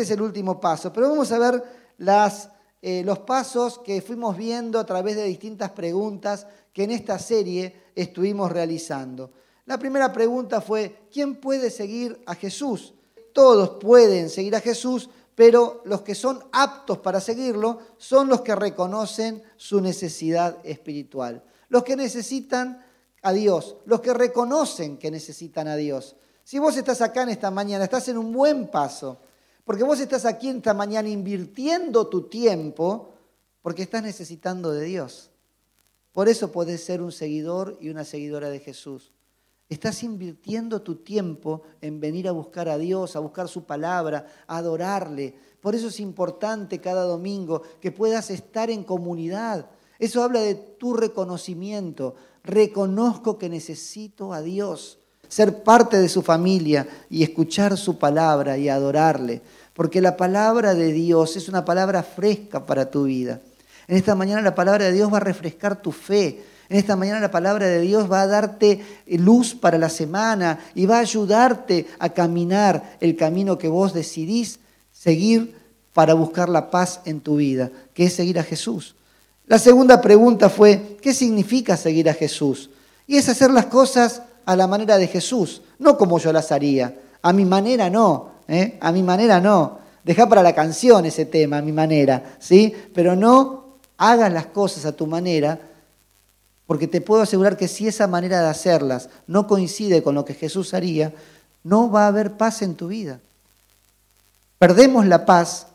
Este es el último paso, pero vamos a ver eh, los pasos que fuimos viendo a través de distintas preguntas que en esta serie estuvimos realizando. La primera pregunta fue, ¿quién puede seguir a Jesús? Todos pueden seguir a Jesús, pero los que son aptos para seguirlo son los que reconocen su necesidad espiritual, los que necesitan a Dios, los que reconocen que necesitan a Dios. Si vos estás acá en esta mañana, estás en un buen paso, porque vos estás aquí esta mañana invirtiendo tu tiempo porque estás necesitando de Dios. Por eso podés ser un seguidor y una seguidora de Jesús. Estás invirtiendo tu tiempo en venir a buscar a Dios, a buscar su palabra, a adorarle. Por eso es importante cada domingo que puedas estar en comunidad. Eso habla de tu reconocimiento. Reconozco que necesito a Dios, ser parte de su familia y escuchar su palabra y adorarle. Porque la palabra de Dios es una palabra fresca para tu vida. En esta mañana la palabra de Dios va a refrescar tu fe, en esta mañana la palabra de Dios va a darte luz para la semana y va a ayudarte a caminar el camino que vos decidís seguir para buscar la paz en tu vida, que es seguir a Jesús. La segunda pregunta fue, ¿qué significa seguir a Jesús? Y es hacer las cosas a la manera de Jesús, no como yo las haría. A mi manera no, ¿eh? a mi manera no. Deja para la canción ese tema, a mi manera, ¿sí? Pero no hagas las cosas a tu manera, porque te puedo asegurar que si esa manera de hacerlas no coincide con lo que Jesús haría, no va a haber paz en tu vida. Perdemos la paz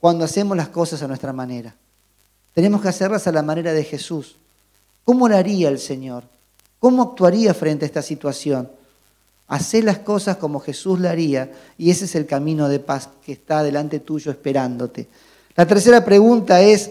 cuando hacemos las cosas a nuestra manera. Tenemos que hacerlas a la manera de Jesús. ¿Cómo lo haría el Señor? ¿Cómo actuaría frente a esta situación? Hacé las cosas como Jesús la haría y ese es el camino de paz que está delante tuyo esperándote. La tercera pregunta es,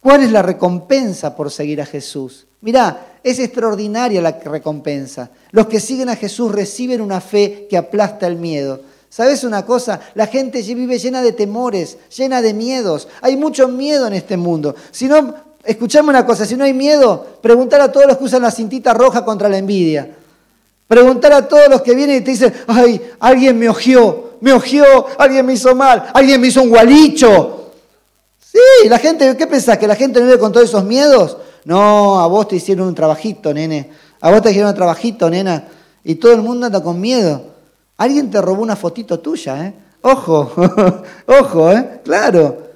¿Cuál es la recompensa por seguir a Jesús? Mirá, es extraordinaria la recompensa. Los que siguen a Jesús reciben una fe que aplasta el miedo. ¿Sabes una cosa? La gente vive llena de temores, llena de miedos. Hay mucho miedo en este mundo. Si no, escuchame una cosa, si no hay miedo, preguntar a todos los que usan la cintita roja contra la envidia. Preguntar a todos los que vienen y te dicen, ay, alguien me ojió, me ojió, alguien me hizo mal, alguien me hizo un gualicho. Sí, la gente, ¿qué pensás? ¿Que la gente no vive con todos esos miedos? No, a vos te hicieron un trabajito, nene. A vos te hicieron un trabajito, nena. Y todo el mundo anda con miedo. Alguien te robó una fotito tuya, ¿eh? Ojo, ojo, ¿eh? Claro.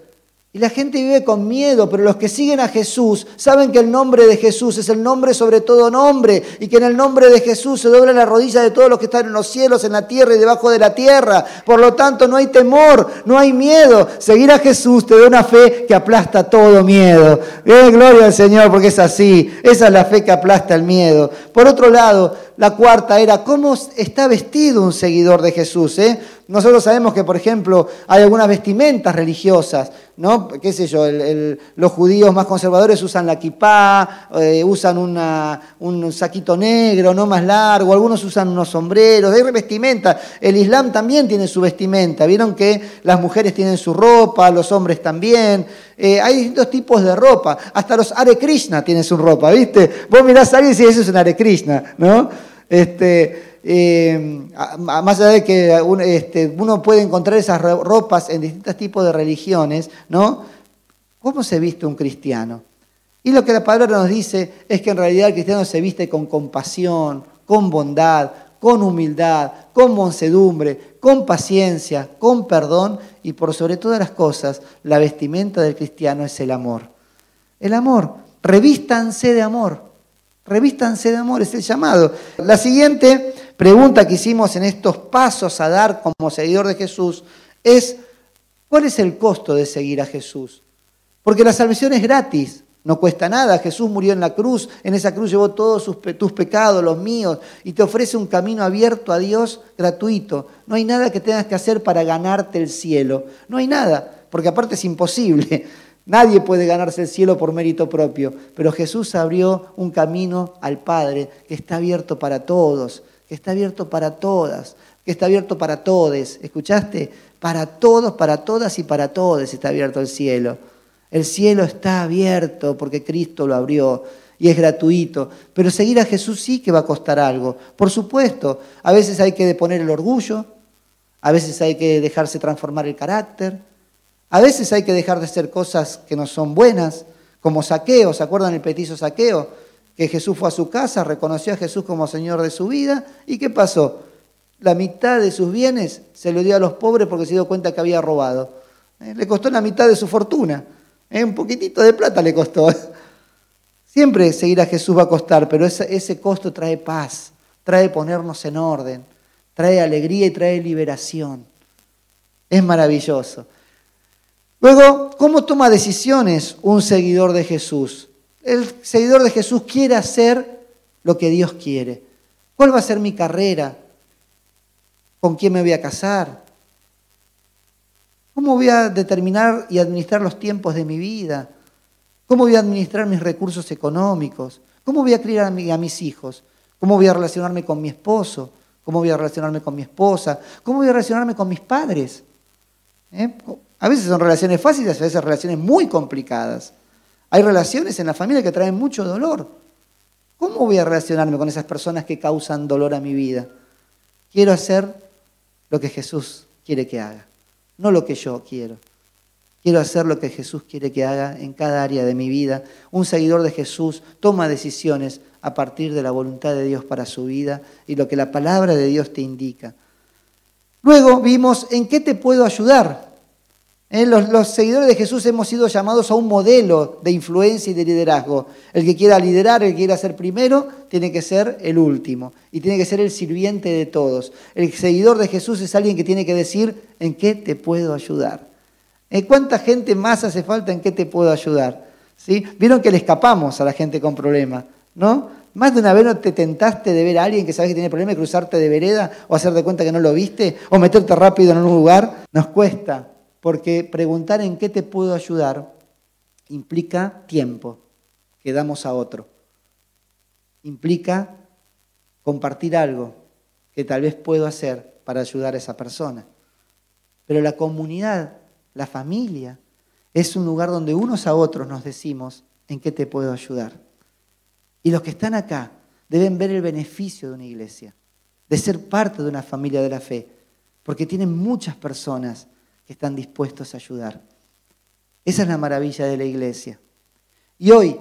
Y la gente vive con miedo, pero los que siguen a Jesús saben que el nombre de Jesús es el nombre sobre todo nombre y que en el nombre de Jesús se dobla la rodilla de todos los que están en los cielos, en la tierra y debajo de la tierra. Por lo tanto, no hay temor, no hay miedo. Seguir a Jesús te da una fe que aplasta todo miedo. Eh, gloria al Señor porque es así. Esa es la fe que aplasta el miedo. Por otro lado, la cuarta era cómo está vestido un seguidor de Jesús. Eh? Nosotros sabemos que, por ejemplo, hay algunas vestimentas religiosas, ¿no? ¿Qué sé yo? los judíos más conservadores usan la kipá, eh, usan un saquito negro, no más largo, algunos usan unos sombreros, hay vestimenta. El Islam también tiene su vestimenta. Vieron que las mujeres tienen su ropa, los hombres también. Eh, hay distintos tipos de ropa. Hasta los Hare Krishna tienen su ropa, ¿viste? Vos mirás a alguien y decís, eso es un Hare Krishna, ¿no? Este, eh, más allá de que este, uno puede encontrar esas ropas en distintos tipos de religiones, ¿no? ¿Cómo se viste un cristiano? Y lo que la palabra nos dice es que en realidad el cristiano se viste con compasión, con bondad, con humildad, con mansedumbre, con paciencia, con perdón y por sobre todas las cosas, la vestimenta del cristiano es el amor. El amor, revístanse de amor, revístanse de amor, es el llamado. La siguiente pregunta que hicimos en estos pasos a dar como seguidor de Jesús es, ¿cuál es el costo de seguir a Jesús? Porque la salvación es gratis, no cuesta nada. Jesús murió en la cruz, en esa cruz llevó todos tus pecados, los míos, y te ofrece un camino abierto a Dios gratuito. No hay nada que tengas que hacer para ganarte el cielo. No hay nada, porque aparte es imposible. Nadie puede ganarse el cielo por mérito propio, pero Jesús abrió un camino al Padre que está abierto para todos que está abierto para todas, que está abierto para todos. ¿Escuchaste? Para todos, para todas y para todos está abierto el cielo. El cielo está abierto porque Cristo lo abrió y es gratuito. Pero seguir a Jesús sí que va a costar algo. Por supuesto, a veces hay que deponer el orgullo, a veces hay que dejarse transformar el carácter, a veces hay que dejar de hacer cosas que no son buenas, como saqueo, ¿se acuerdan el petizo saqueo? Que Jesús fue a su casa, reconoció a Jesús como Señor de su vida, ¿y qué pasó? La mitad de sus bienes se lo dio a los pobres porque se dio cuenta que había robado. Eh, le costó la mitad de su fortuna, eh, un poquitito de plata le costó. Siempre seguir a Jesús va a costar, pero ese, ese costo trae paz, trae ponernos en orden, trae alegría y trae liberación. Es maravilloso. Luego, ¿cómo toma decisiones un seguidor de Jesús? El seguidor de Jesús quiere hacer lo que Dios quiere. ¿Cuál va a ser mi carrera? ¿Con quién me voy a casar? ¿Cómo voy a determinar y administrar los tiempos de mi vida? ¿Cómo voy a administrar mis recursos económicos? ¿Cómo voy a criar a, mis hijos? ¿Cómo voy a relacionarme con mi esposo? ¿Cómo voy a relacionarme con mi esposa? ¿Cómo voy a relacionarme con mis padres? ¿Eh? A veces son relaciones fáciles, a veces relaciones muy complicadas. Hay relaciones en la familia que traen mucho dolor. ¿Cómo voy a relacionarme con esas personas que causan dolor a mi vida? Quiero hacer lo que Jesús quiere que haga, no lo que yo quiero. Quiero hacer lo que Jesús quiere que haga en cada área de mi vida. Un seguidor de Jesús toma decisiones a partir de la voluntad de Dios para su vida y lo que la palabra de Dios te indica. Luego vimos en qué te puedo ayudar. Eh, los, seguidores de Jesús hemos sido llamados a un modelo de influencia y de liderazgo. El que quiera liderar, el que quiera ser primero, tiene que ser el último y tiene que ser el sirviente de todos. El seguidor de Jesús es alguien que tiene que decir en qué te puedo ayudar. Eh, ¿Cuánta gente más hace falta en qué te puedo ayudar? ¿Sí? Vieron que le escapamos a la gente con problemas, ¿no? Más de una vez no te tentaste de ver a alguien que sabes que tiene problemas y cruzarte de vereda o hacer de cuenta que no lo viste o meterte rápido en un lugar. Nos cuesta, porque preguntar en qué te puedo ayudar implica tiempo que damos a otro. Implica compartir algo que tal vez puedo hacer para ayudar a esa persona. Pero la comunidad la familia, es un lugar donde unos a otros nos decimos en qué te puedo ayudar. Y los que están acá deben ver el beneficio de una iglesia, de ser parte de una familia de la fe, porque tienen muchas personas que están dispuestos a ayudar. Esa es la maravilla de la iglesia. Y hoy,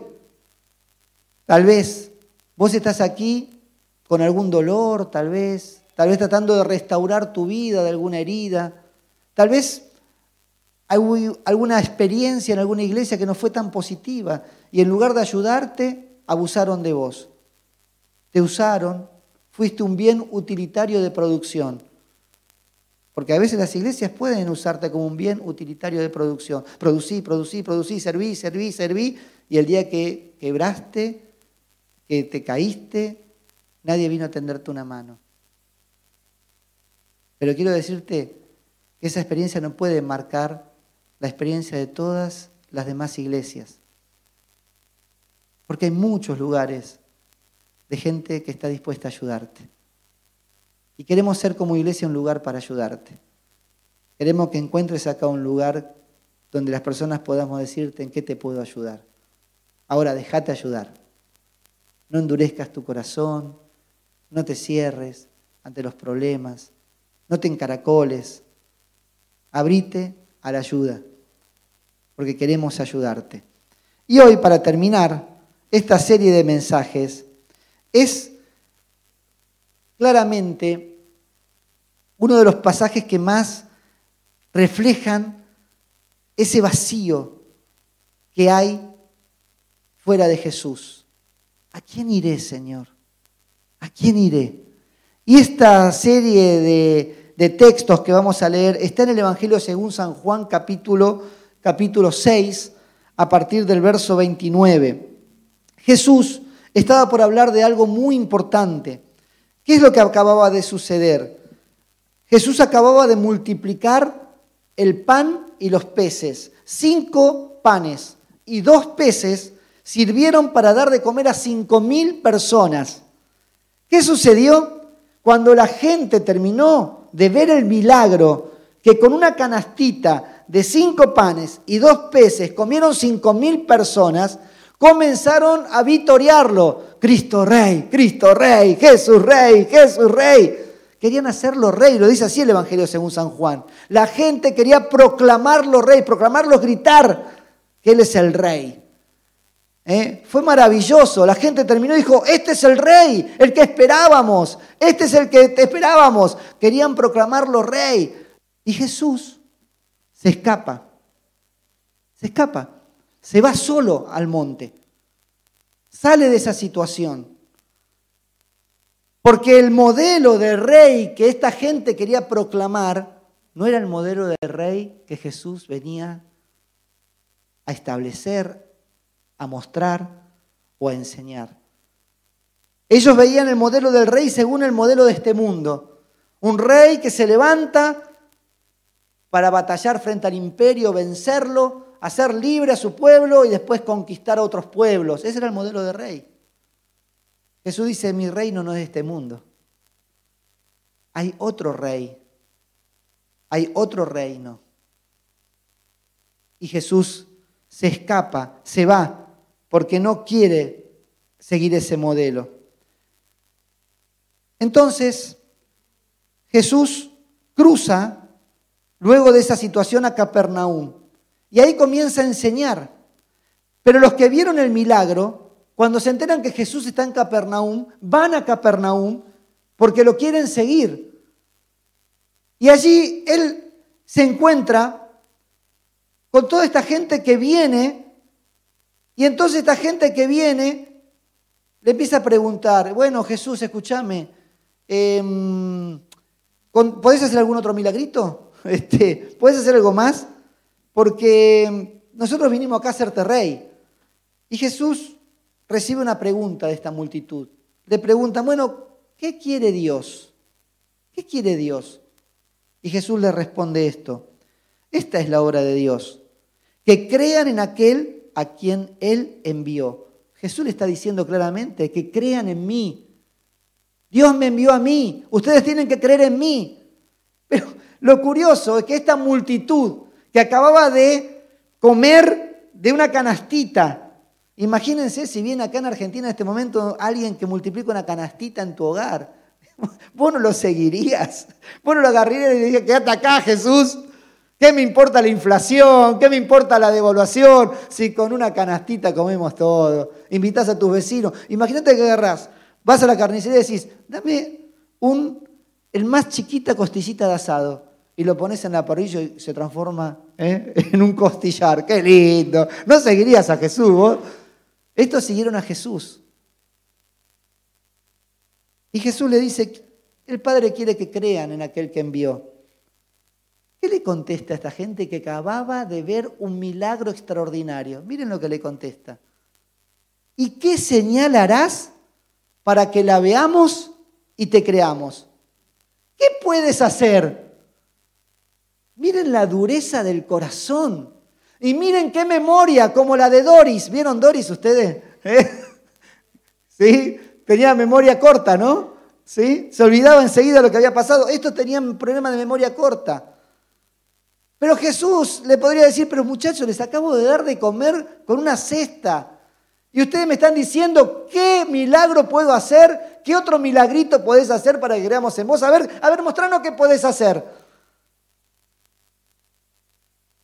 tal vez, vos estás aquí con algún dolor, tal vez, tal vez tratando de restaurar tu vida de alguna herida, tal vez alguna experiencia en alguna iglesia que no fue tan positiva y en lugar de ayudarte, abusaron de vos. Te usaron, fuiste un bien utilitario de producción. Porque a veces las iglesias pueden usarte como un bien utilitario de producción. Producí, producí, producí, serví, serví, serví. Y el día que quebraste, que te caíste, nadie vino a tenderte una mano. Pero quiero decirte que esa experiencia no puede marcar la experiencia de todas las demás iglesias. Porque hay muchos lugares de gente que está dispuesta a ayudarte. Y queremos ser como iglesia un lugar para ayudarte. Queremos que encuentres acá un lugar donde las personas podamos decirte en qué te puedo ayudar. Ahora, déjate ayudar. No endurezcas tu corazón, no te cierres ante los problemas, no te encaracoles. Abrite a la ayuda porque queremos ayudarte. Y hoy, para terminar esta serie de mensajes, es claramente uno de los pasajes que más reflejan ese vacío que hay fuera de Jesús. ¿A quién iré, Señor? ¿A quién iré? Y esta serie de, textos que vamos a leer está en el Evangelio según San Juan capítulo capítulo 6, a partir del verso 29. Jesús estaba por hablar de algo muy importante. ¿Qué es lo que acababa de suceder? Jesús acababa de multiplicar el pan y los peces. Cinco panes y dos peces sirvieron para dar de comer a cinco mil personas. ¿Qué sucedió? Cuando la gente terminó de ver el milagro, que con una canastita de cinco panes y dos peces comieron cinco mil personas, comenzaron a vitorearlo. Cristo Rey, Cristo Rey, Jesús Rey, Jesús Rey. querían hacerlo rey, lo dice así el Evangelio según San Juan. La gente quería proclamarlo rey, proclamarlo, gritar que Él es el rey. ¿Eh? Fue maravilloso, la gente terminó y dijo, este es el rey, el que esperábamos, este es el que te esperábamos. Querían proclamarlo rey. Y Jesús se escapa, se escapa, se va solo al monte, sale de esa situación. Porque el modelo de rey que esta gente quería proclamar no era el modelo de rey que Jesús venía a establecer, a mostrar o a enseñar. Ellos veían el modelo del rey según el modelo de este mundo. Un rey que se levanta para batallar frente al imperio, vencerlo, hacer libre a su pueblo y después conquistar a otros pueblos. Ese era el modelo de rey. Jesús dice, mi reino no es de este mundo. Hay otro rey. Hay otro reino. Y Jesús se escapa, se va, porque no quiere seguir ese modelo. Entonces, Jesús cruza luego de esa situación a Capernaum y ahí comienza a enseñar. Pero los que vieron el milagro, cuando se enteran que Jesús está en Capernaum, van a Capernaum porque lo quieren seguir. Y allí él se encuentra con toda esta gente que viene, y entonces esta gente que viene le empieza a preguntar, bueno Jesús, escúchame, em, ¿podés hacer algún otro milagrito? Este, ¿Puedes hacer algo más? Porque nosotros vinimos acá a hacerte rey. Y Jesús recibe una pregunta de esta multitud. Le preguntan, bueno, ¿qué quiere Dios? ¿Qué quiere Dios? Y Jesús le responde esto. Esta es la obra de Dios, que crean en aquel a quien Él envió. Jesús le está diciendo claramente que crean en mí. Dios me envió a mí, ustedes tienen que creer en mí. Pero lo curioso es que esta multitud que acababa de comer de una canastita, imagínense si viene acá en Argentina en este momento alguien que multiplica una canastita en tu hogar, vos no lo seguirías, vos no lo agarrarías y le dirías, quédate acá Jesús, ¿Qué me importa la inflación? ¿Qué me importa la devaluación? Si con una canastita comemos todo. Invitas a tus vecinos. Imagínate que agarrás, vas a la carnicería y decís, dame un, el más chiquita costillita de asado. Y lo pones en la parrilla y se transforma ¿eh? en un costillar. ¡Qué lindo! No seguirías a Jesús vos. Estos siguieron a Jesús. Y Jesús le dice, el Padre quiere que crean en aquel que envió. ¿Qué le contesta a esta gente que acababa de ver un milagro extraordinario? Miren lo que le contesta. ¿Y qué señal harás para que la veamos y te creamos? ¿Qué puedes hacer? Miren la dureza del corazón. Y miren qué memoria, como la de Doris. ¿Vieron Doris ustedes? ¿Eh? ¿Sí? Tenía memoria corta, ¿no? ¿Sí? Se olvidaba enseguida lo que había pasado. Estos tenían problema de memoria corta. Pero Jesús le podría decir, pero muchachos, les acabo de dar de comer con una cesta. Y ustedes me están diciendo, ¿qué milagro puedo hacer? ¿Qué otro milagrito podés hacer para que creamos en vos? A ver, a ver, mostranos qué podés hacer.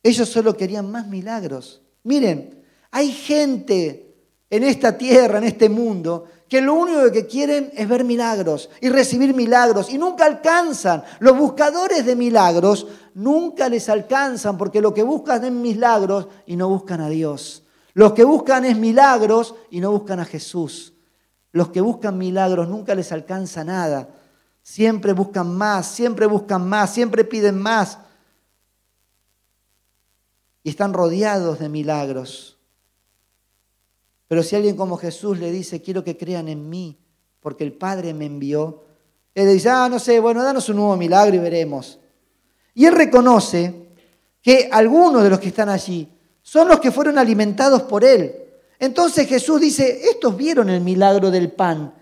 Ellos solo querían más milagros. Miren, hay gente en esta tierra, en este mundo, que lo único que quieren es ver milagros y recibir milagros y nunca alcanzan. Los buscadores de milagros nunca les alcanzan porque lo que buscan es milagros y no buscan a Dios. Los que buscan es milagros y no buscan a Jesús. Los que buscan milagros nunca les alcanza nada. Siempre buscan más, siempre buscan más, siempre piden más. Están rodeados de milagros. Pero si alguien como Jesús le dice, quiero que crean en mí, porque el Padre me envió, él dice, ah, no sé, bueno, danos un nuevo milagro y veremos. Y él reconoce que algunos de los que están allí son los que fueron alimentados por él. Entonces Jesús dice, estos vieron el milagro del pan,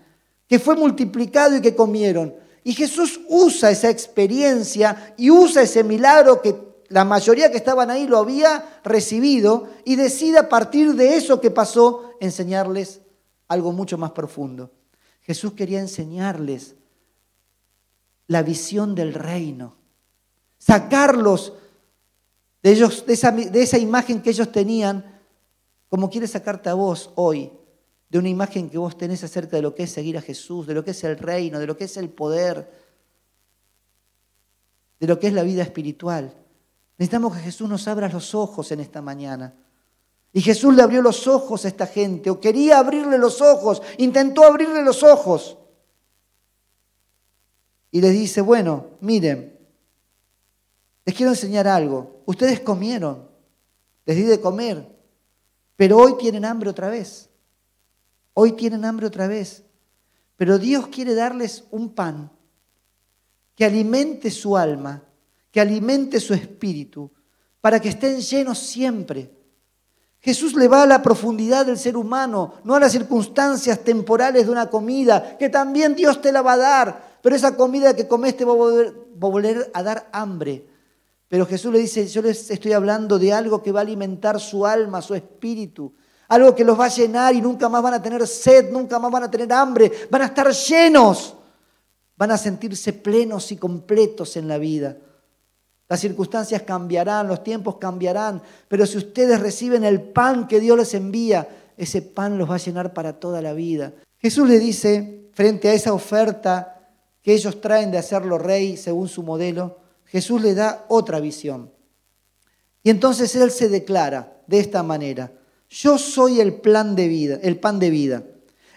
que fue multiplicado y que comieron. Y Jesús usa esa experiencia y usa ese milagro que la mayoría que estaban ahí lo había recibido y decide a partir de eso que pasó enseñarles algo mucho más profundo. Jesús quería enseñarles la visión del reino, sacarlos de, ellos, de, esa, de esa imagen que ellos tenían, como quiere sacarte a vos hoy, de una imagen que vos tenés acerca de lo que es seguir a Jesús, de lo que es el reino, de lo que es el poder, de lo que es la vida espiritual. Necesitamos que Jesús nos abra los ojos en esta mañana. Y Jesús le abrió los ojos a esta gente, o quería abrirle los ojos, intentó abrirle los ojos. Y les dice, bueno, miren, les quiero enseñar algo. Ustedes comieron, les di de comer, pero hoy tienen hambre otra vez. Hoy tienen hambre otra vez. Pero Dios quiere darles un pan que alimente su alma, que alimente su espíritu, para que estén llenos siempre. Jesús le va a la profundidad del ser humano, no a las circunstancias temporales de una comida, que también Dios te la va a dar, pero esa comida que comes te va a va a, volver a dar hambre. Pero Jesús le dice, yo les estoy hablando de algo que va a alimentar su alma, su espíritu, algo que los va a llenar y nunca más van a tener sed, nunca más van a tener hambre, van a estar llenos, van a sentirse plenos y completos en la vida. Las circunstancias cambiarán, los tiempos cambiarán, pero si ustedes reciben el pan que Dios les envía, ese pan los va a llenar para toda la vida. Jesús le dice, frente a esa oferta que ellos traen de hacerlo rey según su modelo, Jesús le da otra visión. Y entonces Él se declara de esta manera, yo soy el plan de vida, el pan de vida.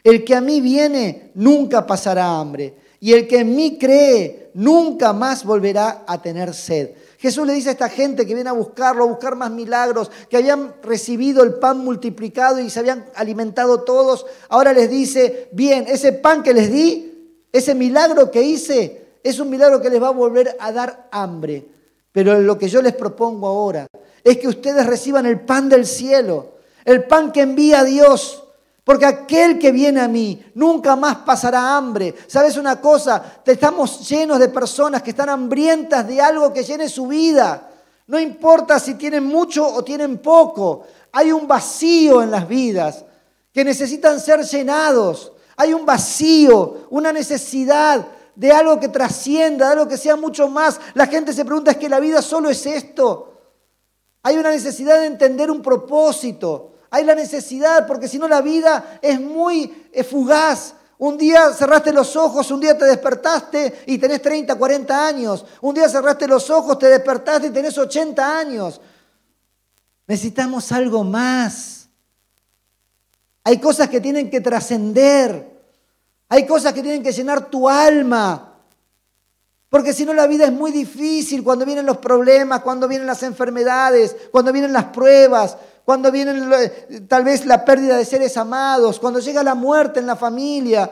El que a mí viene nunca pasará hambre, y el que en mí cree nunca más volverá a tener sed. Jesús le dice a esta gente que viene a buscarlo, a buscar más milagros, que habían recibido el pan multiplicado y se habían alimentado todos, ahora les dice, bien, ese pan que les di, ese milagro que hice, es un milagro que les va a volver a dar hambre. Pero lo que yo les propongo ahora es que ustedes reciban el pan del cielo, el pan que envía Dios. Porque aquel que viene a mí nunca más pasará hambre. ¿Sabes una cosa? Estamos llenos de personas que están hambrientas de algo que llene su vida. No importa si tienen mucho o tienen poco. Hay un vacío en las vidas que necesitan ser llenados. Hay un vacío, una necesidad de algo que trascienda, de algo que sea mucho más. La gente se pregunta, ¿es que la vida solo es esto? Hay una necesidad de entender un propósito. Hay la necesidad, porque si no la vida es muy fugaz. Un día cerraste los ojos, un día te despertaste y tenés 30, 40 años. Un día cerraste los ojos, te despertaste y tenés 80 años. Necesitamos algo más. Hay cosas que tienen que trascender. Hay cosas que tienen que llenar tu alma. Porque si no la vida es muy difícil cuando vienen los problemas, cuando vienen las enfermedades, cuando vienen las pruebas, cuando viene tal vez la pérdida de seres amados, cuando llega la muerte en la familia.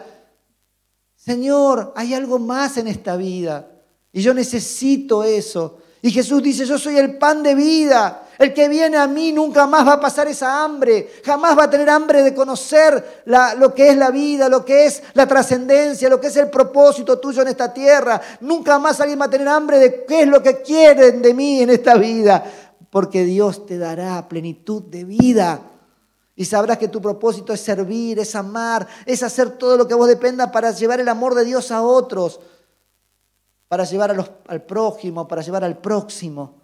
Señor, hay algo más en esta vida y yo necesito eso. Y Jesús dice, yo soy el pan de vida. El que viene a mí nunca más va a pasar esa hambre, jamás va a tener hambre de conocer lo que es la vida, lo que es la trascendencia, lo que es el propósito tuyo en esta tierra. Nunca más alguien va a tener hambre de qué es lo que quieren de mí en esta vida, porque Dios te dará plenitud de vida. Y sabrás que tu propósito es servir, es amar, es hacer todo lo que vos dependa para llevar el amor de Dios a otros, para llevar al prójimo, para llevar al próximo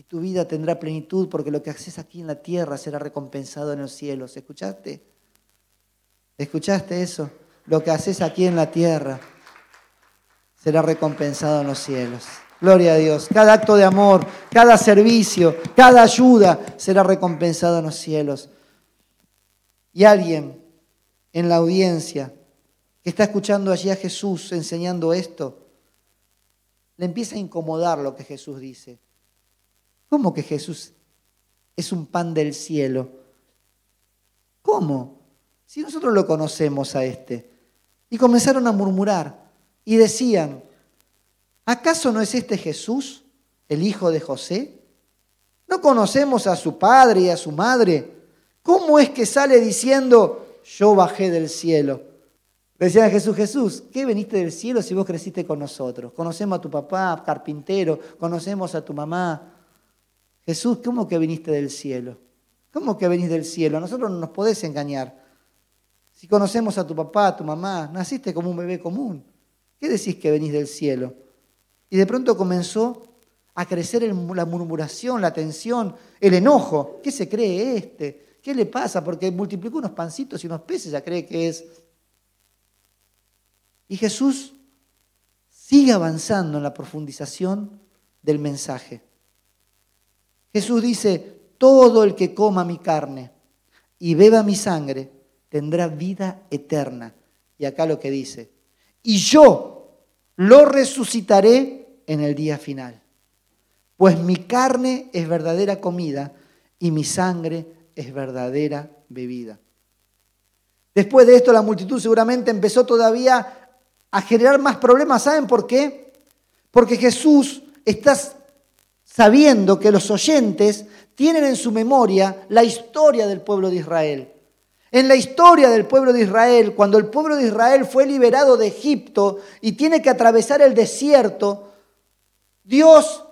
y tu vida tendrá plenitud porque lo que haces aquí en la tierra será recompensado en los cielos. ¿Escuchaste? ¿Escuchaste eso? Lo que haces aquí en la tierra será recompensado en los cielos. Gloria a Dios. Cada acto de amor, cada servicio, cada ayuda será recompensado en los cielos. Y alguien en la audiencia que está escuchando allí a Jesús enseñando esto, le empieza a incomodar lo que Jesús dice. ¿Cómo que Jesús es un pan del cielo? ¿Cómo? Si nosotros lo conocemos a este. Y comenzaron a murmurar y decían, ¿acaso no es este Jesús, el hijo de José? ¿No conocemos a su padre y a su madre? ¿Cómo es que sale diciendo, yo bajé del cielo? Decían a Jesús, Jesús, ¿qué veniste del cielo si vos creciste con nosotros? Conocemos a tu papá, carpintero, conocemos a tu mamá, Jesús, ¿cómo que viniste del cielo? ¿Cómo que venís del cielo? A nosotros no nos podés engañar. Si conocemos a tu papá, a tu mamá, naciste como un bebé común. ¿qué decís que venís del cielo? Y de pronto comenzó a crecer la murmuración, la tensión, el enojo. ¿Qué se cree este? ¿Qué le pasa? Porque multiplicó unos pancitos y unos peces, ya cree que es. Y Jesús sigue avanzando en la profundización del mensaje. Jesús dice, todo el que coma mi carne y beba mi sangre tendrá vida eterna. Y acá lo que dice, y yo lo resucitaré en el día final. Pues mi carne es verdadera comida y mi sangre es verdadera bebida. Después de esto la multitud seguramente empezó todavía a generar más problemas. ¿Saben por qué? Porque Jesús está sabiendo que los oyentes tienen en su memoria la historia del pueblo de Israel. En la historia del pueblo de Israel, cuando el pueblo de Israel fue liberado de Egipto y tiene que atravesar el desierto, Dios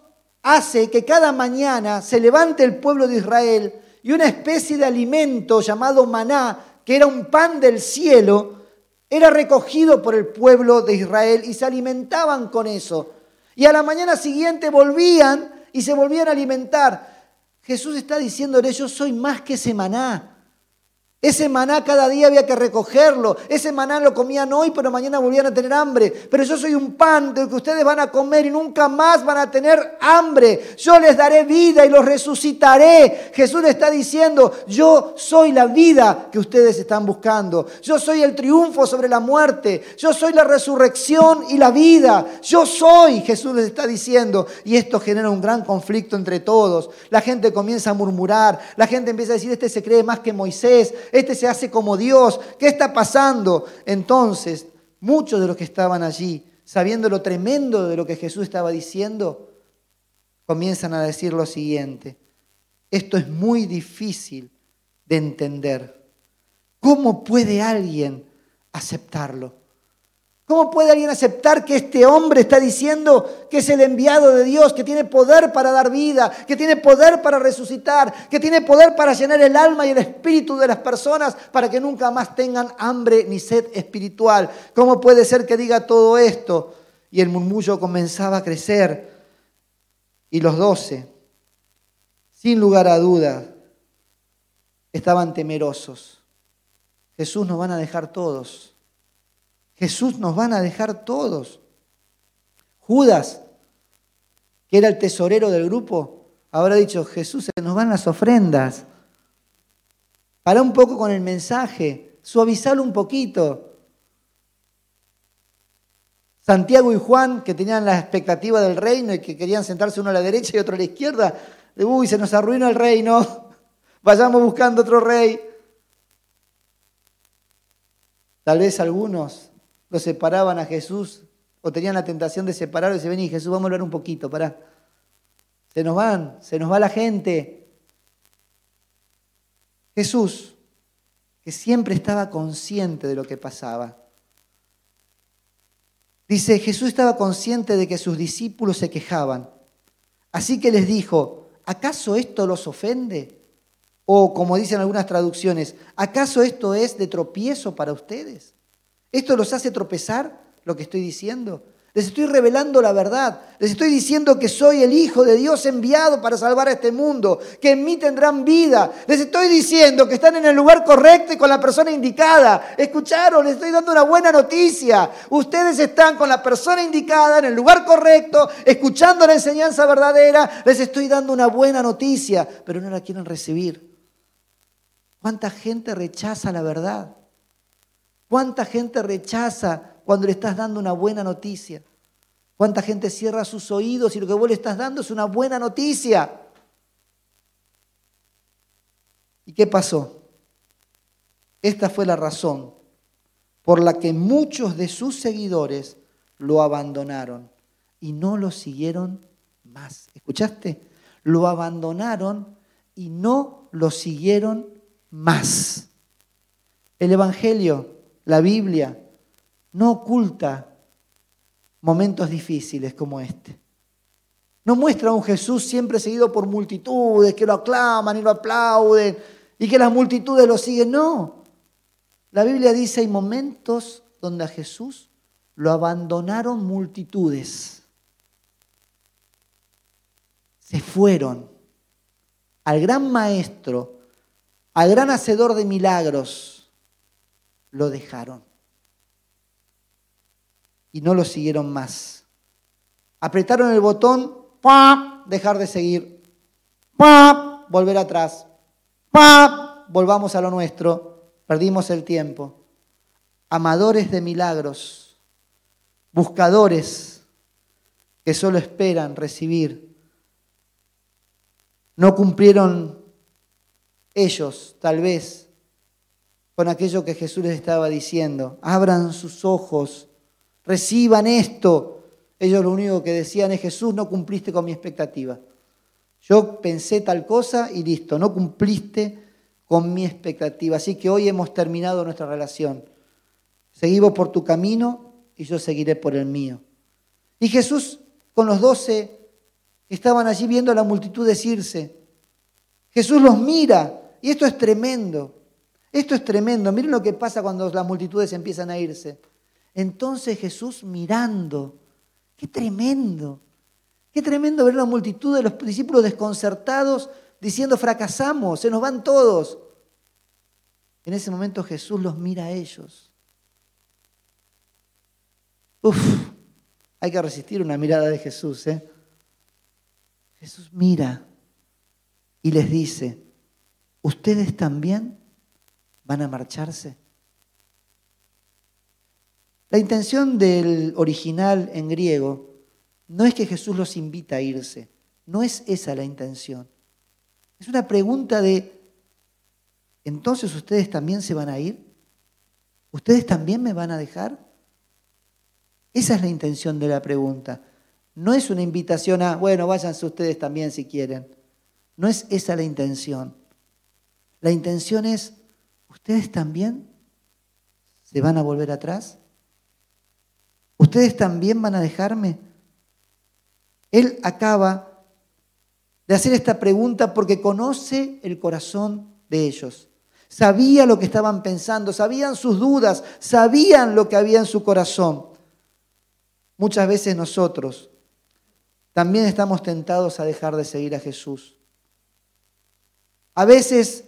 hace que cada mañana se levante el pueblo de Israel y una especie de alimento llamado maná, que era un pan del cielo, era recogido por el pueblo de Israel y se alimentaban con eso. Y a la mañana siguiente volvían y se volvían a alimentar. Jesús está diciéndole, yo soy más que ese maná. Ese maná cada día había que recogerlo. Ese maná lo comían hoy, pero mañana volvían a tener hambre. Pero yo soy un pan del que ustedes van a comer y nunca más van a tener hambre. Yo les daré vida y los resucitaré. Jesús le está diciendo, yo soy la vida que ustedes están buscando. Yo soy el triunfo sobre la muerte. Yo soy la resurrección y la vida. Yo soy, Jesús les está diciendo. Y esto genera un gran conflicto entre todos. La gente comienza a murmurar. La gente empieza a decir, este se cree más que Moisés este se hace como Dios, ¿qué está pasando? Entonces, muchos de los que estaban allí, sabiendo lo tremendo de lo que Jesús estaba diciendo, comienzan a decir lo siguiente, esto es muy difícil de entender. ¿Cómo puede alguien aceptarlo? ¿Cómo puede alguien aceptar que este hombre está diciendo que es el enviado de Dios, que tiene poder para dar vida, que tiene poder para resucitar, que tiene poder para llenar el alma y el espíritu de las personas para que nunca más tengan hambre ni sed espiritual? ¿Cómo puede ser que diga todo esto? Y el murmullo comenzaba a crecer. Y los doce, sin lugar a duda, estaban temerosos. Jesús nos van a dejar todos. Jesús nos van a dejar todos. Judas, que era el tesorero del grupo, habrá dicho, Jesús, se nos van las ofrendas. Para un poco con el mensaje, suavizarlo un poquito. Santiago y Juan, que tenían la expectativa del reino y que querían sentarse uno a la derecha y otro a la izquierda, de, uy, se nos arruinó el reino, vayamos buscando otro rey. Tal vez algunos lo separaban a Jesús o tenían la tentación de separarlo y se ven y Jesús, vamos a hablar un poquito, para. Se nos van, se nos va la gente. Jesús, que siempre estaba consciente de lo que pasaba. Dice, Jesús estaba consciente de que sus discípulos se quejaban. Así que les dijo, ¿acaso esto los ofende? O como dicen algunas traducciones, ¿acaso esto es de tropiezo para ustedes? ¿Esto los hace tropezar lo que estoy diciendo? Les estoy revelando la verdad. Les estoy diciendo que soy el Hijo de Dios enviado para salvar a este mundo, que en mí tendrán vida. Les estoy diciendo que están en el lugar correcto y con la persona indicada. Escucharon, les estoy dando una buena noticia. Ustedes están con la persona indicada en el lugar correcto, escuchando la enseñanza verdadera. Les estoy dando una buena noticia, pero no la quieren recibir. ¿Cuánta gente rechaza la verdad? ¿Cuánta gente rechaza cuando le estás dando una buena noticia? ¿Cuánta gente cierra sus oídos y lo que vos le estás dando es una buena noticia? ¿Y qué pasó? Esta fue la razón por la que muchos de sus seguidores lo abandonaron y no lo siguieron más. ¿Escuchaste? Lo abandonaron y no lo siguieron más. El Evangelio la Biblia no oculta momentos difíciles como este. No muestra a un Jesús siempre seguido por multitudes que lo aclaman y lo aplauden y que las multitudes lo siguen. No. La Biblia dice hay momentos donde a Jesús lo abandonaron multitudes. Se fueron al gran maestro, al gran hacedor de milagros, lo dejaron. Y no lo siguieron más. Apretaron el botón, ¡pam! dejar de seguir, ¡pam! volver atrás, ¡pam! volvamos a lo nuestro, perdimos el tiempo. Amadores de milagros, buscadores que solo esperan recibir. No cumplieron ellos, tal vez, con aquello que Jesús les estaba diciendo. Abran sus ojos, reciban esto ellos lo único que decían es, Jesús, no cumpliste con mi expectativa. Yo pensé tal cosa y listo, no cumpliste con mi expectativa. Así que hoy hemos terminado nuestra relación. Seguimos por tu camino y yo seguiré por el mío. Y Jesús con los doce estaban allí viendo a la multitud decirse, Jesús los mira y esto es tremendo. Esto es tremendo. Miren lo que pasa cuando las multitudes empiezan a irse. Entonces Jesús mirando Qué tremendo. Qué tremendo ver la multitud de los discípulos desconcertados diciendo fracasamos, se nos van todos. En ese momento Jesús los mira a ellos. Uf, hay que resistir una mirada de Jesús. ¿eh? Jesús mira y les dice, ¿ustedes también van a marcharse? La intención del original en griego no es que Jesús los invita a irse, no es esa la intención. Es una pregunta de, ¿entonces ustedes también se van a ir? ¿Ustedes también me van a dejar? Esa es la intención de la pregunta. No es una invitación a, bueno, váyanse ustedes también si quieren. No es esa la intención. La intención es, ¿ustedes también se van a volver atrás? ¿Ustedes también van a dejarme? Él acaba de hacer esta pregunta porque conoce el corazón de ellos. Sabía lo que estaban pensando, sabían sus dudas, sabían lo que había en su corazón. Muchas veces nosotros también estamos tentados a dejar de seguir a Jesús. A veces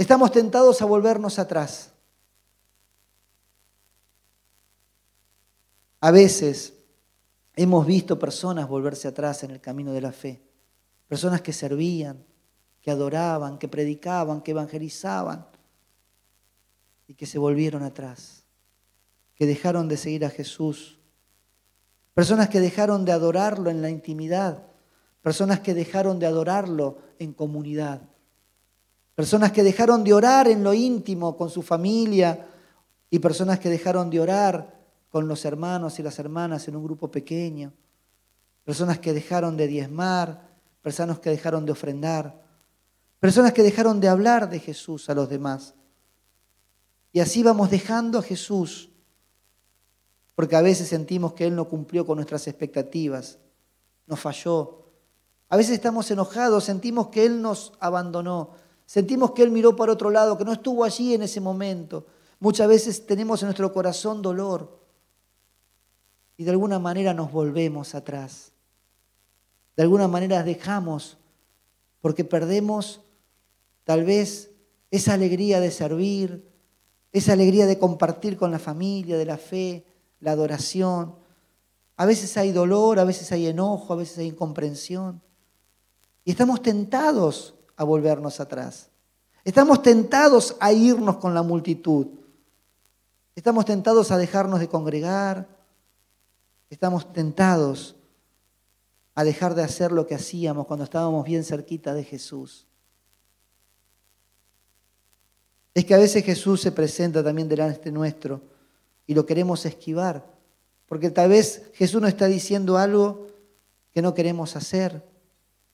estamos tentados a volvernos atrás. A veces hemos visto personas volverse atrás en el camino de la fe, personas que servían, que adoraban, que predicaban, que evangelizaban y que se volvieron atrás, que dejaron de seguir a Jesús, personas que dejaron de adorarlo en la intimidad, personas que dejaron de adorarlo en comunidad, personas que dejaron de orar en lo íntimo con su familia y personas que dejaron de orar con los hermanos y las hermanas en un grupo pequeño, personas que dejaron de diezmar, personas que dejaron de ofrendar, personas que dejaron de hablar de Jesús a los demás. Y así vamos dejando a Jesús, porque a veces sentimos que Él no cumplió con nuestras expectativas, nos falló. A veces estamos enojados, sentimos que Él nos abandonó, sentimos que Él miró para otro lado, que no estuvo allí en ese momento. Muchas veces tenemos en nuestro corazón dolor y de alguna manera nos volvemos atrás. De alguna manera dejamos porque perdemos tal vez esa alegría de servir, esa alegría de compartir con la familia, de la fe, la adoración. A veces hay dolor, a veces hay enojo, a veces hay incomprensión. Y estamos tentados a volvernos atrás. Estamos tentados a irnos con la multitud. Estamos tentados a dejarnos de congregar, estamos tentados a dejar de hacer lo que hacíamos cuando estábamos bien cerquita de Jesús. Es que a veces Jesús se presenta también delante nuestro y lo queremos esquivar, porque tal vez Jesús nos está diciendo algo que no queremos hacer,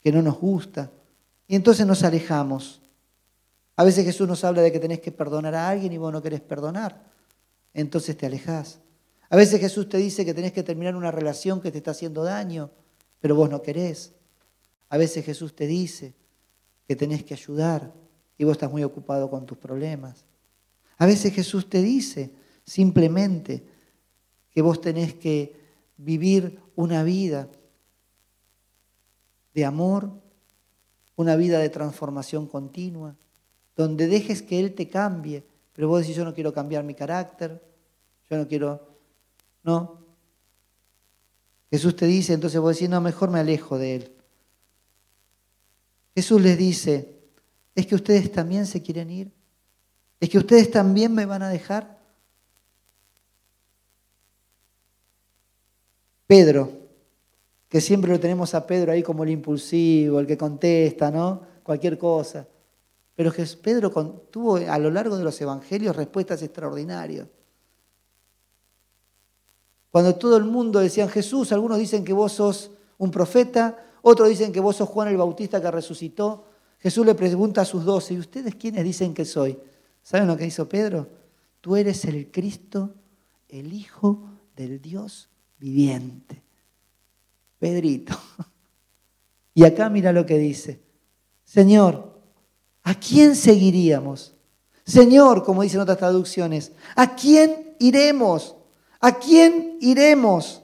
que no nos gusta, y entonces nos alejamos. A veces Jesús nos habla de que tenés que perdonar a alguien y vos no querés perdonar, entonces te alejás. A veces Jesús te dice que tenés que terminar una relación que te está haciendo daño, pero vos no querés. A veces Jesús te dice que tenés que ayudar y vos estás muy ocupado con tus problemas. A veces Jesús te dice simplemente que vos tenés que vivir una vida de amor, una vida de transformación continua, donde dejes que Él te cambie, pero vos decís, yo no quiero cambiar mi carácter, yo no quiero, no. Jesús te dice, entonces vos decís, no, mejor me alejo de Él. Jesús les dice, ¿es que ustedes también se quieren ir? ¿Es que ustedes también me van a dejar? Pedro, que siempre lo tenemos a Pedro ahí como el impulsivo, el que contesta, ¿no? Cualquier cosa. Pero Pedro tuvo a lo largo de los evangelios respuestas extraordinarias. Cuando todo el mundo decía Jesús, algunos dicen que vos sos un profeta, otros dicen que vos sos Juan el Bautista que resucitó. Jesús le pregunta a sus doce, ¿y ustedes quiénes dicen que soy? ¿Saben lo que hizo Pedro? Tú eres el Cristo, el Hijo del Dios viviente. Pedrito. Y acá mira lo que dice. Señor, ¿a quién seguiríamos? Señor, como dicen otras traducciones, ¿a quién iremos? ¿A quién iremos?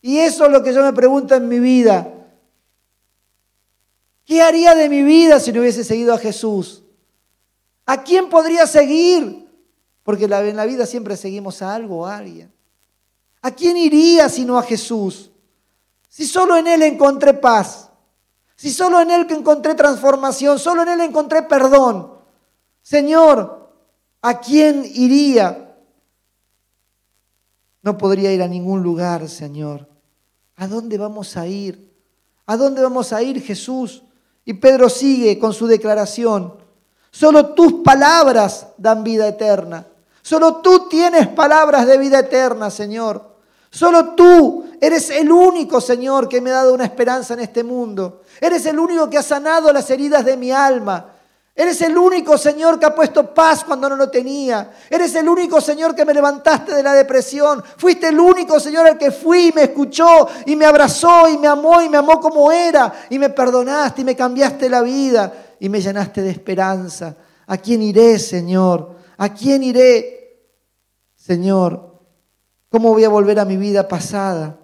Y eso es lo que yo me pregunto en mi vida. ¿Qué haría de mi vida si no hubiese seguido a Jesús? ¿A quién podría seguir? Porque en la vida siempre seguimos a algo a alguien. ¿A quién iría sino a Jesús? Si solo en Él encontré paz, si solo en Él encontré transformación, solo en Él encontré perdón. Señor, ¿a quién iría? No podría ir a ningún lugar, Señor. ¿A dónde vamos a ir? ¿A dónde vamos a ir, Jesús? Y Pedro sigue con su declaración. Solo tus palabras dan vida eterna. Solo tú tienes palabras de vida eterna, Señor. Solo tú eres el único, Señor, que me ha dado una esperanza en este mundo. Eres el único que ha sanado las heridas de mi alma. Eres el único, Señor, que ha puesto paz cuando no lo tenía. Eres el único, Señor, que me levantaste de la depresión. Fuiste el único, Señor, el que fui y me escuchó y me abrazó y me amó y me amó como era. Y me perdonaste y me cambiaste la vida y me llenaste de esperanza. ¿A quién iré, Señor? ¿A quién iré, Señor? ¿Cómo voy a volver a mi vida pasada?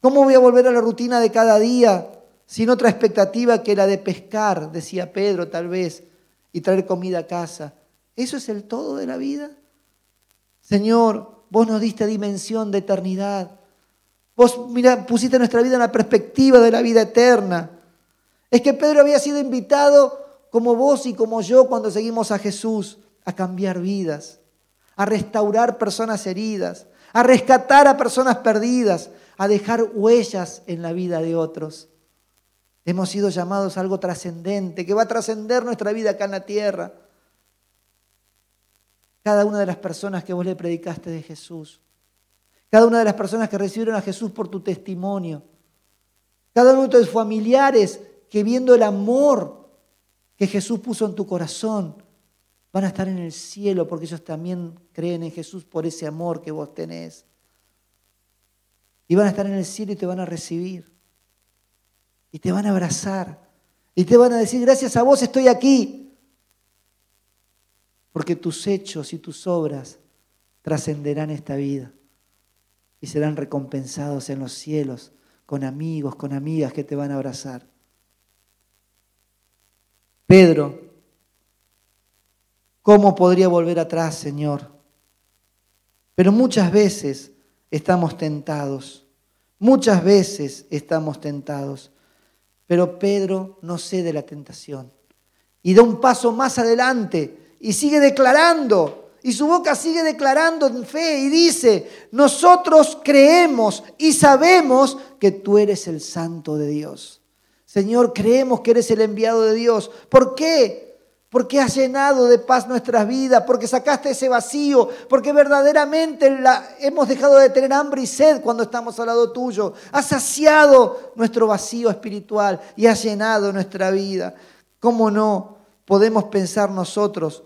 ¿Cómo voy a volver a la rutina de cada día? sin otra expectativa que la de pescar, decía Pedro tal vez, y traer comida a casa. ¿Eso es el todo de la vida? Señor, vos nos diste dimensión de eternidad. Vos mira, pusiste nuestra vida en la perspectiva de la vida eterna. Es que Pedro había sido invitado como vos y como yo cuando seguimos a Jesús a cambiar vidas, a restaurar personas heridas, a rescatar a personas perdidas, a dejar huellas en la vida de otros. Hemos sido llamados a algo trascendente, que va a trascender nuestra vida acá en la tierra. Cada una de las personas que vos le predicaste de Jesús, cada una de las personas que recibieron a Jesús por tu testimonio, cada uno de tus familiares que viendo el amor que Jesús puso en tu corazón, van a estar en el cielo porque ellos también creen en Jesús por ese amor que vos tenés. Y van a estar en el cielo y te van a recibir y te van a abrazar y te van a decir, gracias a vos estoy aquí. Porque tus hechos y tus obras trascenderán esta vida y serán recompensados en los cielos con amigos, con amigas que te van a abrazar. Pedro, ¿cómo podría volver atrás, Señor? Pero muchas veces estamos tentados, muchas veces estamos tentados. Pero Pedro no cede la tentación y da un paso más adelante y sigue declarando. Y su boca sigue declarando en fe y dice, nosotros creemos y sabemos que tú eres el santo de Dios. Señor, creemos que eres el enviado de Dios. ¿Por qué? Porque has llenado de paz nuestras vidas, porque sacaste ese vacío, porque verdaderamente hemos dejado de tener hambre y sed cuando estamos al lado tuyo. Has saciado nuestro vacío espiritual y has llenado nuestra vida. ¿Cómo no podemos pensar nosotros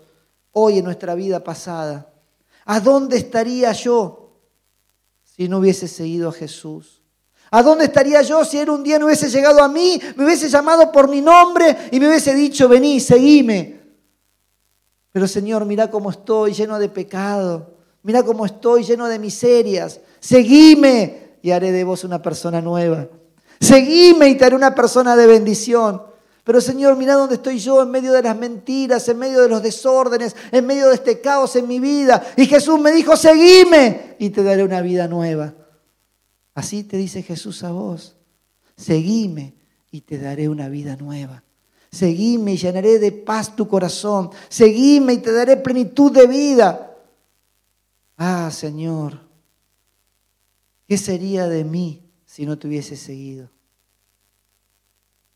hoy en nuestra vida pasada? ¿A dónde estaría yo si no hubiese seguido a Jesús? ¿A dónde estaría yo si él un día no hubiese llegado a mí, me hubiese llamado por mi nombre y me hubiese dicho, vení, seguime? Pero Señor, mira cómo estoy lleno de pecado, Mira cómo estoy lleno de miserias. Seguime y haré de vos una persona nueva. Seguime y te haré una persona de bendición. Pero Señor, mira dónde estoy yo en medio de las mentiras, en medio de los desórdenes, en medio de este caos en mi vida. Y Jesús me dijo, seguime y te daré una vida nueva. Así te dice Jesús a vos, seguime y te daré una vida nueva. Seguime y llenaré de paz tu corazón. Seguime y te daré plenitud de vida. Ah, Señor, ¿qué sería de mí si no te hubiese seguido?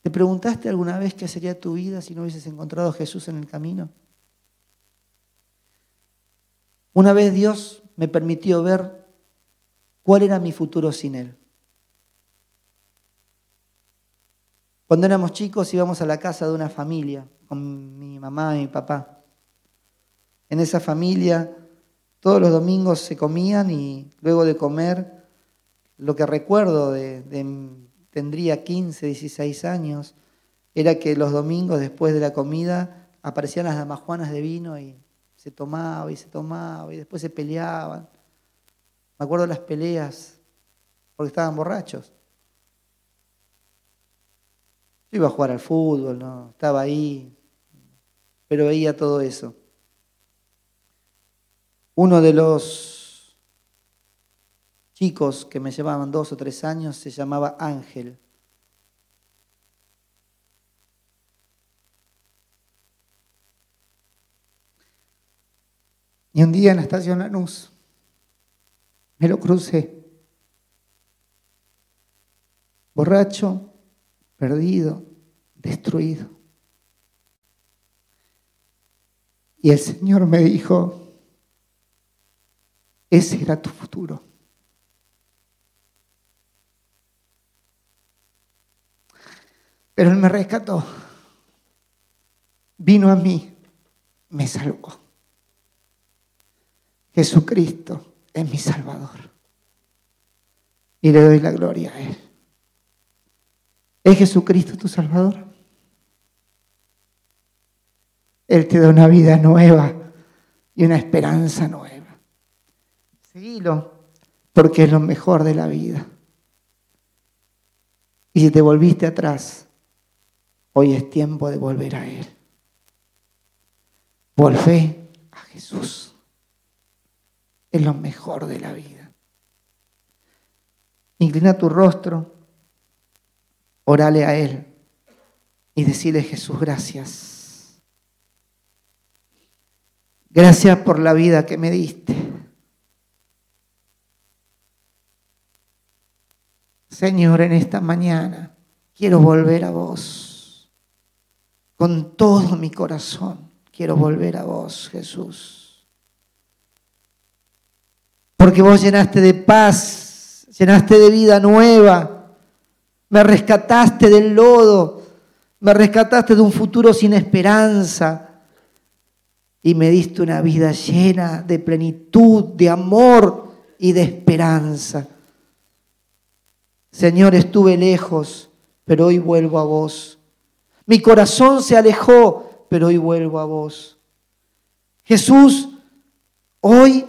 ¿Te preguntaste alguna vez qué sería tu vida si no hubieses encontrado a Jesús en el camino? Una vez Dios me permitió ver cuál era mi futuro sin Él. Cuando éramos chicos íbamos a la casa de una familia con mi mamá y mi papá. En esa familia todos los domingos se comían y luego de comer, lo que recuerdo de, de tendría 15, 16 años, era que los domingos después de la comida aparecían las damajuanas de vino y se tomaba y se tomaba y después se peleaban. Me acuerdo las peleas porque estaban borrachos. Iba a jugar al fútbol, ¿no? estaba ahí, pero veía todo eso. Uno de los chicos que me llevaban dos o tres años se llamaba Ángel. Y un día en la estación Lanús me lo crucé, borracho, perdido, destruido. Y el Señor me dijo, ese era tu futuro. Pero Él me rescató. Vino a mí, me salvó. Jesucristo es mi Salvador. Y le doy la gloria a Él. ¿Es Jesucristo tu Salvador? Él te da una vida nueva y una esperanza nueva. Seguilo, porque es lo mejor de la vida. Y si te volviste atrás, Hoy es tiempo de volver a Él. Volvé a Jesús. Es lo mejor de la vida. Inclina tu rostro, orale a Él y decirle Jesús, gracias. Gracias por la vida que me diste. Señor, en esta mañana quiero volver a vos. Con todo mi corazón quiero volver a vos, Jesús. Porque vos llenaste de paz, llenaste de vida nueva, me rescataste del lodo, me rescataste de un futuro sin esperanza y me diste una vida llena de plenitud, de amor y de esperanza. Señor, estuve lejos, pero hoy vuelvo a vos. Mi corazón se alejó, pero hoy vuelvo a vos. Jesús, hoy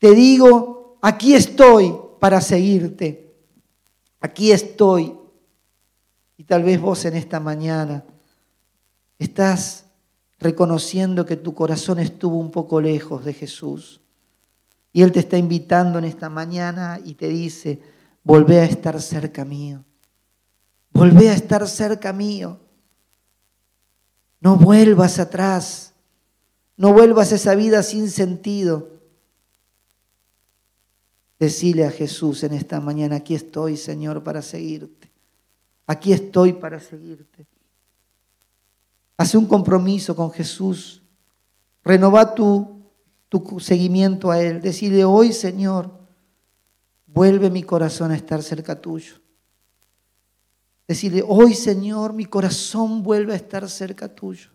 te digo, aquí estoy para seguirte. Aquí estoy. Y tal vez vos en esta mañana estás reconociendo que tu corazón estuvo un poco lejos de Jesús. Y Él te está invitando en esta mañana y te dice, volvé a estar cerca mío. Volvé a estar cerca mío. No vuelvas atrás. No vuelvas a esa vida sin sentido. Decile a Jesús en esta mañana, aquí estoy, Señor, para seguirte. Aquí estoy para seguirte. Hace un compromiso con Jesús. Renova tu, tu seguimiento a Él. Decile hoy, Señor, vuelve mi corazón a estar cerca tuyo. Decirle, hoy Señor, mi corazón vuelve a estar cerca tuyo.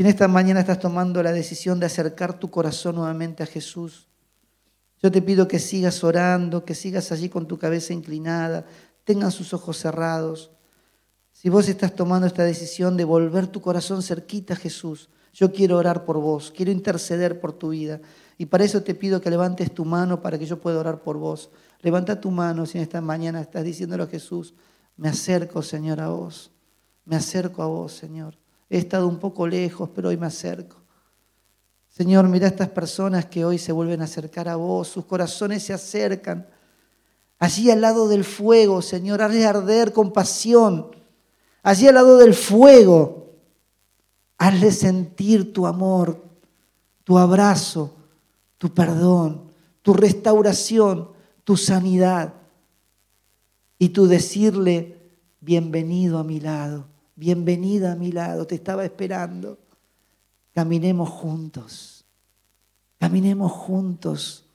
Si en esta mañana estás tomando la decisión de acercar tu corazón nuevamente a Jesús, yo te pido que sigas orando, que sigas allí con tu cabeza inclinada, tengan sus ojos cerrados. Si vos estás tomando esta decisión de volver tu corazón cerquita a Jesús, Yo quiero orar por vos, quiero interceder por tu vida. Y para eso te pido que levantes tu mano para que yo pueda orar por vos. Levanta tu mano si en esta mañana estás diciéndolo a Jesús. Me acerco, Señor, a vos. Me acerco a vos, Señor. He estado un poco lejos, pero hoy me acerco. Señor, mira a estas personas que hoy se vuelven a acercar a vos. Sus corazones se acercan. Allí al lado del fuego, Señor, hazle arder con pasión. Allí al lado del fuego, hazle sentir tu amor, tu abrazo, tu perdón, tu restauración, tu sanidad. Y tú decirle, bienvenido a mi lado, bienvenida a mi lado, te estaba esperando. Caminemos juntos, caminemos juntos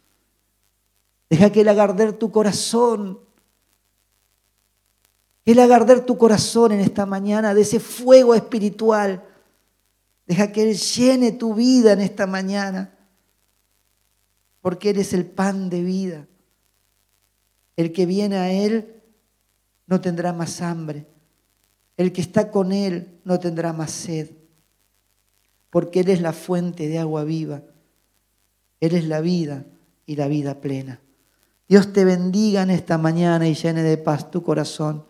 Deja que Él agarder tu corazón. Que Él agarder tu corazón en esta mañana de ese fuego espiritual. Deja que Él llene tu vida en esta mañana. Porque Él es el pan de vida. El que viene a Él no tendrá más hambre. El que está con Él no tendrá más sed. Porque Él es la fuente de agua viva. Él es la vida y la vida plena. Dios te bendiga en esta mañana y llene de paz tu corazón.